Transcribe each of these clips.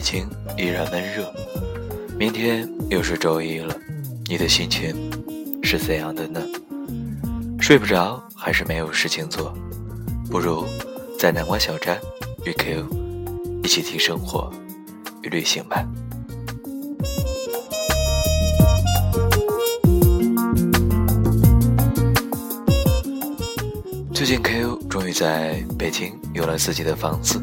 北京依然闷热，明天又是周一了，你的心情是怎样的呢？睡不着还是没有事情做？不如在南瓜小站与 Q 一起听生活与旅行吧。最近 Q 终于在北京有了自己的房子。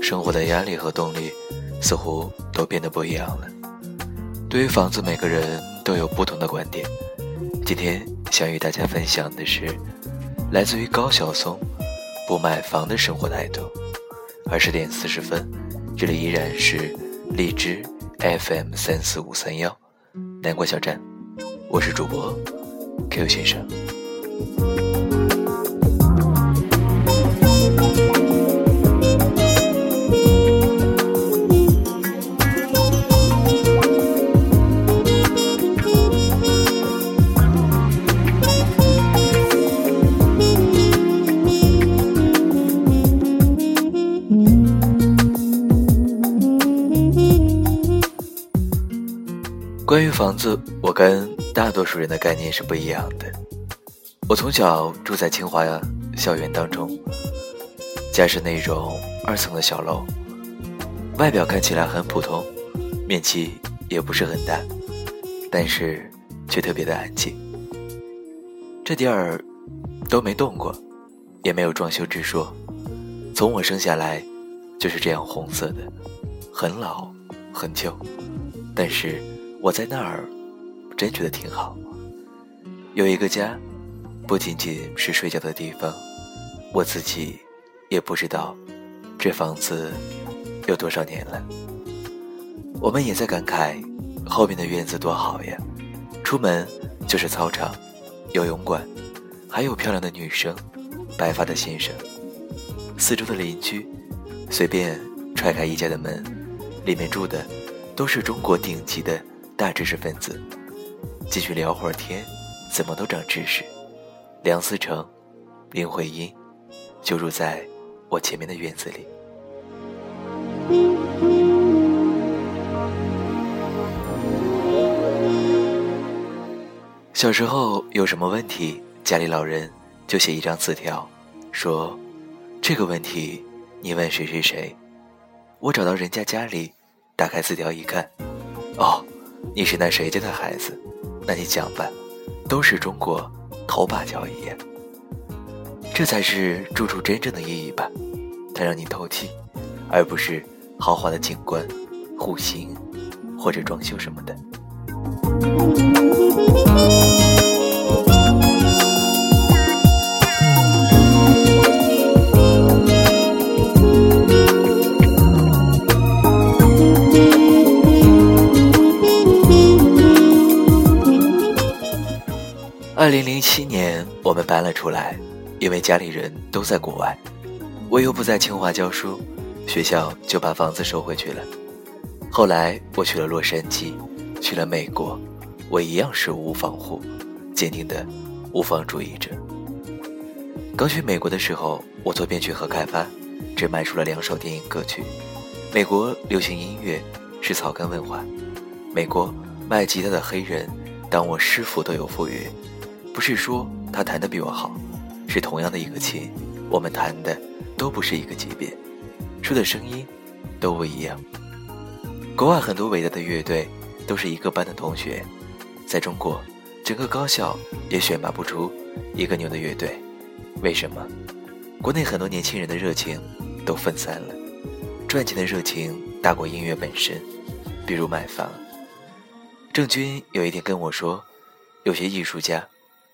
生活的压力和动力似乎都变得不一样了。对于房子，每个人都有不同的观点。今天想与大家分享的是来自于高晓松不买房的生活态度。二十点四十分，这里依然是荔枝 FM 三四五三幺南瓜小站，我是主播 Q 先生。关于房子，我跟大多数人的概念是不一样的。我从小住在清华校园当中，家是那种二层的小楼，外表看起来很普通，面积也不是很大，但是却特别的安静。这地儿都没动过，也没有装修之说，从我生下来就是这样红色的，很老很旧，但是。我在那儿，真觉得挺好。有一个家，不仅仅是睡觉的地方。我自己也不知道，这房子有多少年了。我们也在感慨，后面的院子多好呀！出门就是操场、游泳馆，还有漂亮的女生、白发的先生。四周的邻居，随便踹开一家的门，里面住的都是中国顶级的。大知识分子，继续聊会儿天，怎么都长知识。梁思成、林徽因就住在我前面的院子里。小时候有什么问题，家里老人就写一张字条，说：“这个问题你问谁谁谁。”我找到人家家里，打开字条一看，哦。你是那谁家的孩子？那你讲吧，都是中国头把交椅。这才是住处真正的意义吧，它让你透气，而不是豪华的景观、户型或者装修什么的。零零七年，我们搬了出来，因为家里人都在国外，我又不在清华教书，学校就把房子收回去了。后来我去了洛杉矶，去了美国，我一样是无房户，坚定的无房主义者。刚去美国的时候，我做编曲和开发，只卖出了两首电影歌曲。美国流行音乐是草根文化，美国卖吉他的黑人当我师傅都有富裕。不是说他弹的比我好，是同样的一个琴，我们弹的都不是一个级别，出的声音都不一样。国外很多伟大的乐队都是一个班的同学，在中国，整个高校也选拔不出一个牛的乐队。为什么？国内很多年轻人的热情都分散了，赚钱的热情大过音乐本身。比如买房。郑钧有一天跟我说，有些艺术家。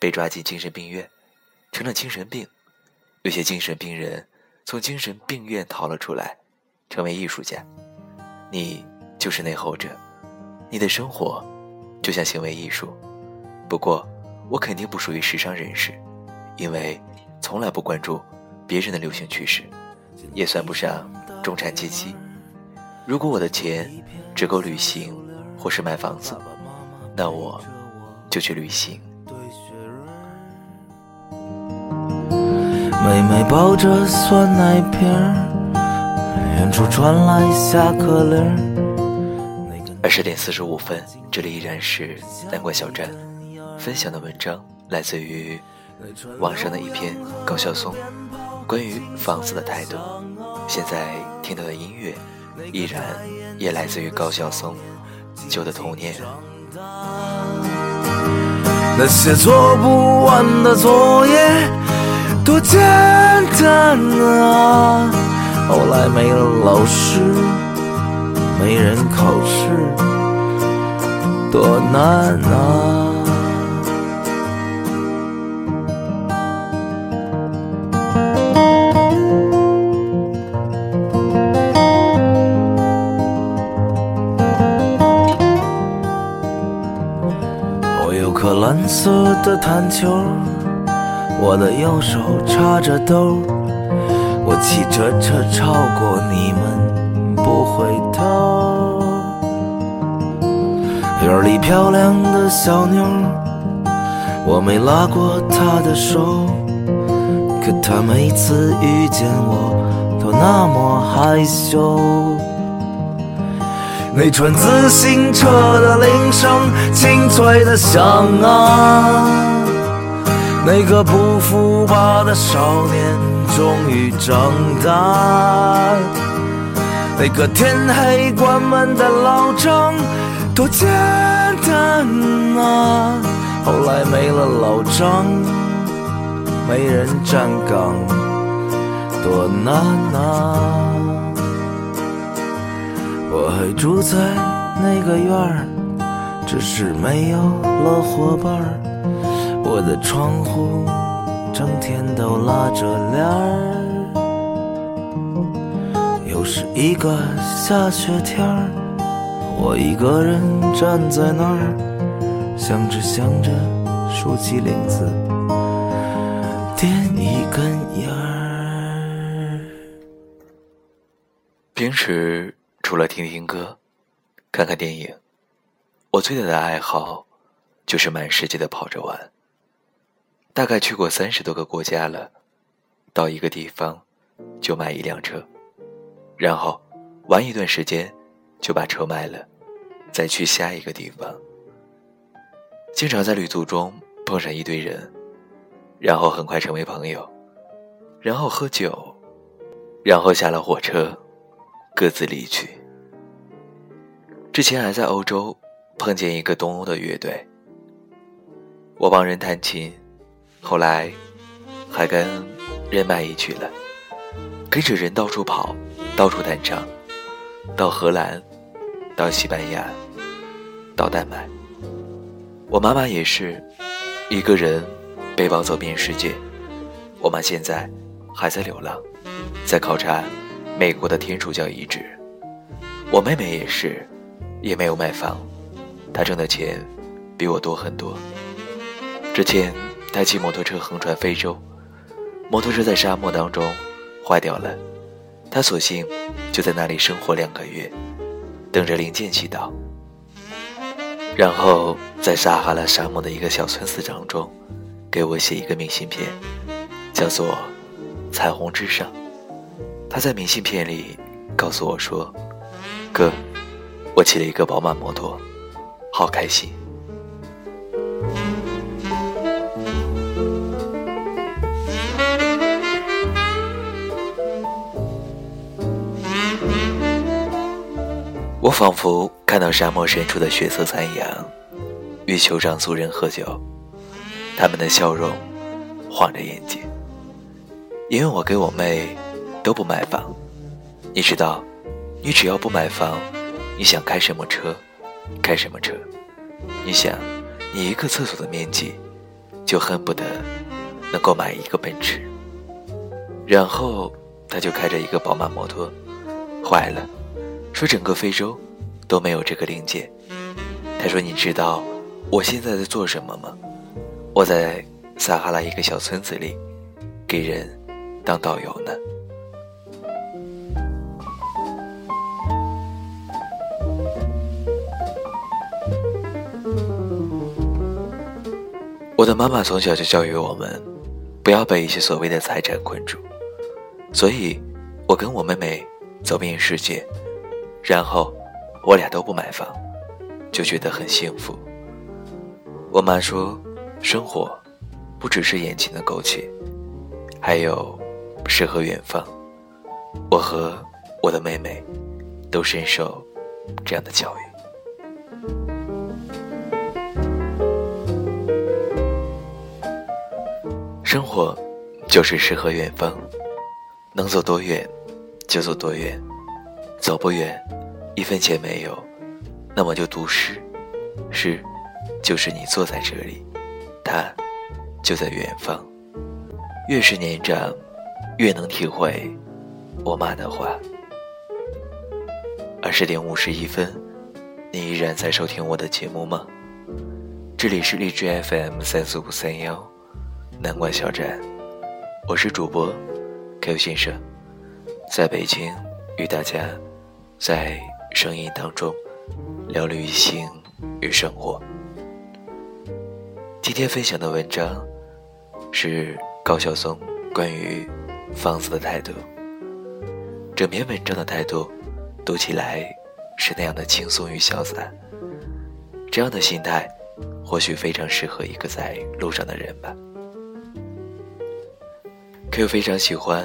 被抓进精神病院，成了精神病；有些精神病人从精神病院逃了出来，成为艺术家。你就是那后者，你的生活就像行为艺术。不过，我肯定不属于时尚人士，因为从来不关注别人的流行趋势，也算不上中产阶级。如果我的钱只够旅行或是买房子，那我就去旅行。妹妹抱着酸奶瓶，远处传来下课铃儿。二十点四十五分，这里依然是南关小站分享的文章，来自于网上的一篇高晓松关于房子的态度。现在听到的音乐，依然也来自于高晓松《旧的童年》。那些做不完的作业，多简单啊！后来没了老师，没人考试，多难啊！我有颗蓝色的弹球，我的右手插着兜，我骑着车超过你们不回头。院里漂亮的小妞，我没拉过她的手，可她每次遇见我都那么害羞。那串自行车的铃声清脆的响啊，那个不服吧的少年终于长大，那个天黑关门的老张多简单啊，后来没了老张，没人站岗，多难啊。我还住在那个院儿，只是没有了伙伴儿。我的窗户整天都拉着帘儿。又是一个下雪天儿，我一个人站在那儿，想着想着，竖起领子，点一根烟儿。平时。除了听听歌、看看电影，我最大的爱好就是满世界的跑着玩。大概去过三十多个国家了，到一个地方就买一辆车，然后玩一段时间就把车卖了，再去下一个地方。经常在旅途中碰上一堆人，然后很快成为朋友，然后喝酒，然后下了火车。各自离去。之前还在欧洲碰见一个东欧的乐队，我帮人弹琴，后来还跟人卖艺去了，跟着人到处跑，到处弹唱，到荷兰，到西班牙，到丹麦。我妈妈也是一个人背包走遍世界。我妈现在还在流浪，在考察。美国的天主教遗址，我妹妹也是，也没有买房，她挣的钱比我多很多。之前他骑摩托车横穿非洲，摩托车在沙漠当中坏掉了，他索性就在那里生活两个月，等着零件寄到。然后在撒哈拉沙漠的一个小村子当中，给我写一个明信片，叫做“彩虹之上”。他在明信片里告诉我说：“哥，我骑了一个宝马摩托，好开心。”我仿佛看到沙漠深处的血色残阳，与酋长族人喝酒，他们的笑容晃着眼睛，因为我给我妹。都不买房，你知道，你只要不买房，你想开什么车，开什么车。你想，你一个厕所的面积，就恨不得能够买一个奔驰。然后他就开着一个宝马摩托，坏了，说整个非洲都没有这个灵界。他说：“你知道我现在在做什么吗？我在撒哈拉一个小村子里，给人当导游呢。”我的妈妈从小就教育我们，不要被一些所谓的财产困住，所以，我跟我妹妹走遍世界，然后我俩都不买房，就觉得很幸福。我妈说，生活不只是眼前的苟且，还有诗和远方。我和我的妹妹都深受这样的教育。生活就是诗和远方，能走多远就走多远，走不远，一分钱没有，那么就读诗。诗就是你坐在这里，它就在远方。越是年长，越能体会我妈的话。二十点五十一分，你依然在收听我的节目吗？这里是荔枝 FM 三四五三幺。南关小站，我是主播 Q 先生，在北京与大家在声音当中聊旅行与生活。今天分享的文章是高晓松关于房子的态度。整篇文章的态度读起来是那样的轻松与潇洒，这样的心态或许非常适合一个在路上的人吧。Q 非常喜欢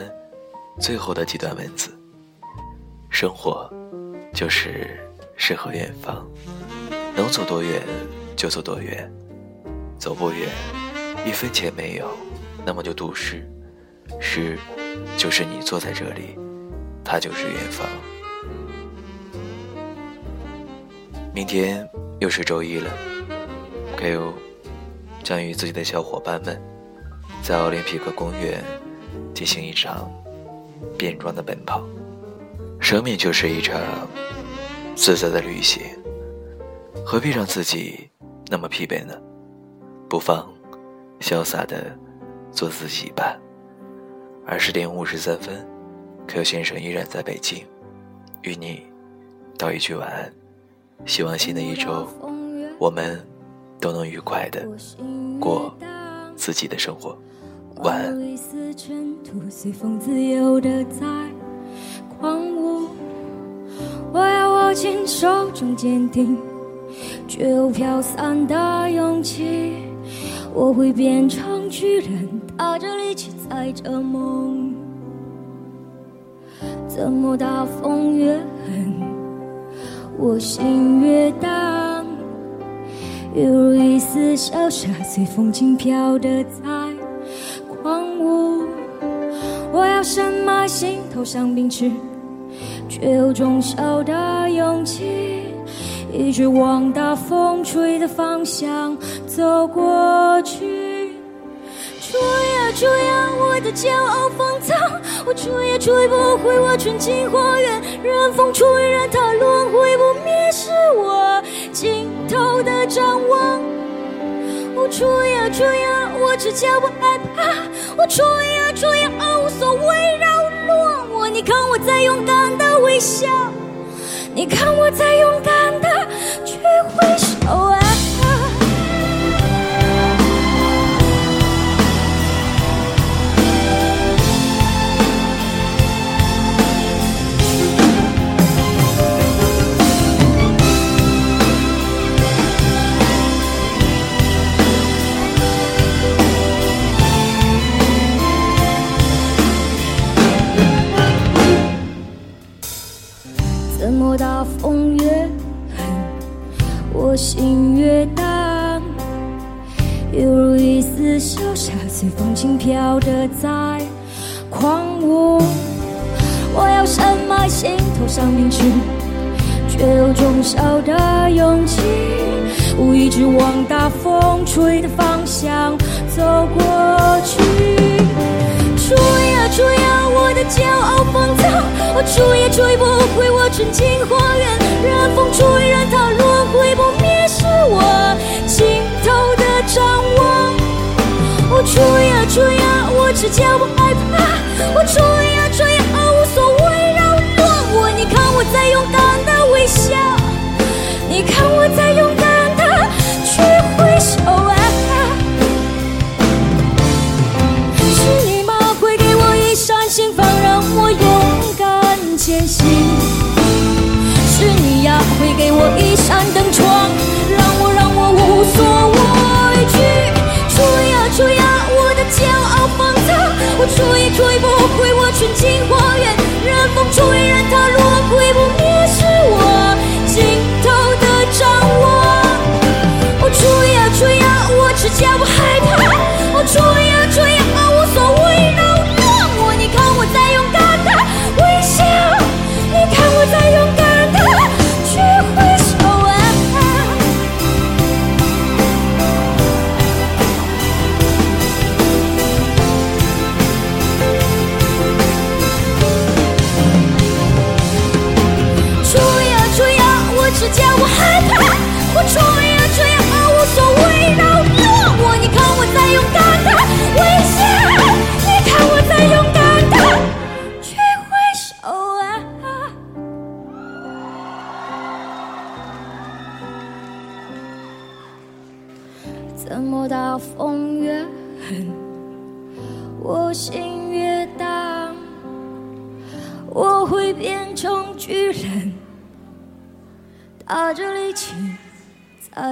最后的几段文字。生活就是诗和远方，能走多远就走多远，走不远，一分钱没有，那么就读诗。诗就是你坐在这里，它就是远方。明天又是周一了，Q 将与自己的小伙伴们在奥林匹克公园。进行一场变装的奔跑，生命就是一场自在的旅行，何必让自己那么疲惫呢？不妨潇洒的做自己吧。二十点五十三分，Q 先生依然在北京，与你道一句晚安。希望新的一周，我们都能愉快的过自己的生活。晚安握紧手中坚定却又飘散的勇气。我会变成巨人，踏着力气载着梦。怎么大风越狠，我心越荡。犹如一丝小沙，随风轻飘的在狂舞。我要。深埋心头像冰池，却有种小的勇气，一直往大风吹的方向走过去。吹呀吹呀，我的骄傲放纵，我吹也吹不回我纯净花园。任风吹，任它轮回不灭，是我尽头的展望。我吹呀吹呀，我只叫不害怕。我吹呀吹呀，无所谓扰。你看我在勇敢的微笑，你看我在勇敢的去挥手。啊随风轻飘的在狂舞。我要深埋心头上冰去，却有种小的勇气，我一直往大风吹的方向走过去。吹呀吹呀，我的骄傲放纵，我吹也吹不回我纯净花园。任风吹，任它轮回不灭，是我。我吹呀吹呀，我只叫不害怕。我吹呀吹呀，无所谓扰乱我。你看我在勇敢的微笑，你看我在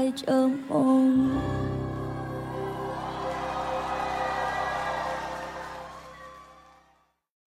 打着力气载着梦。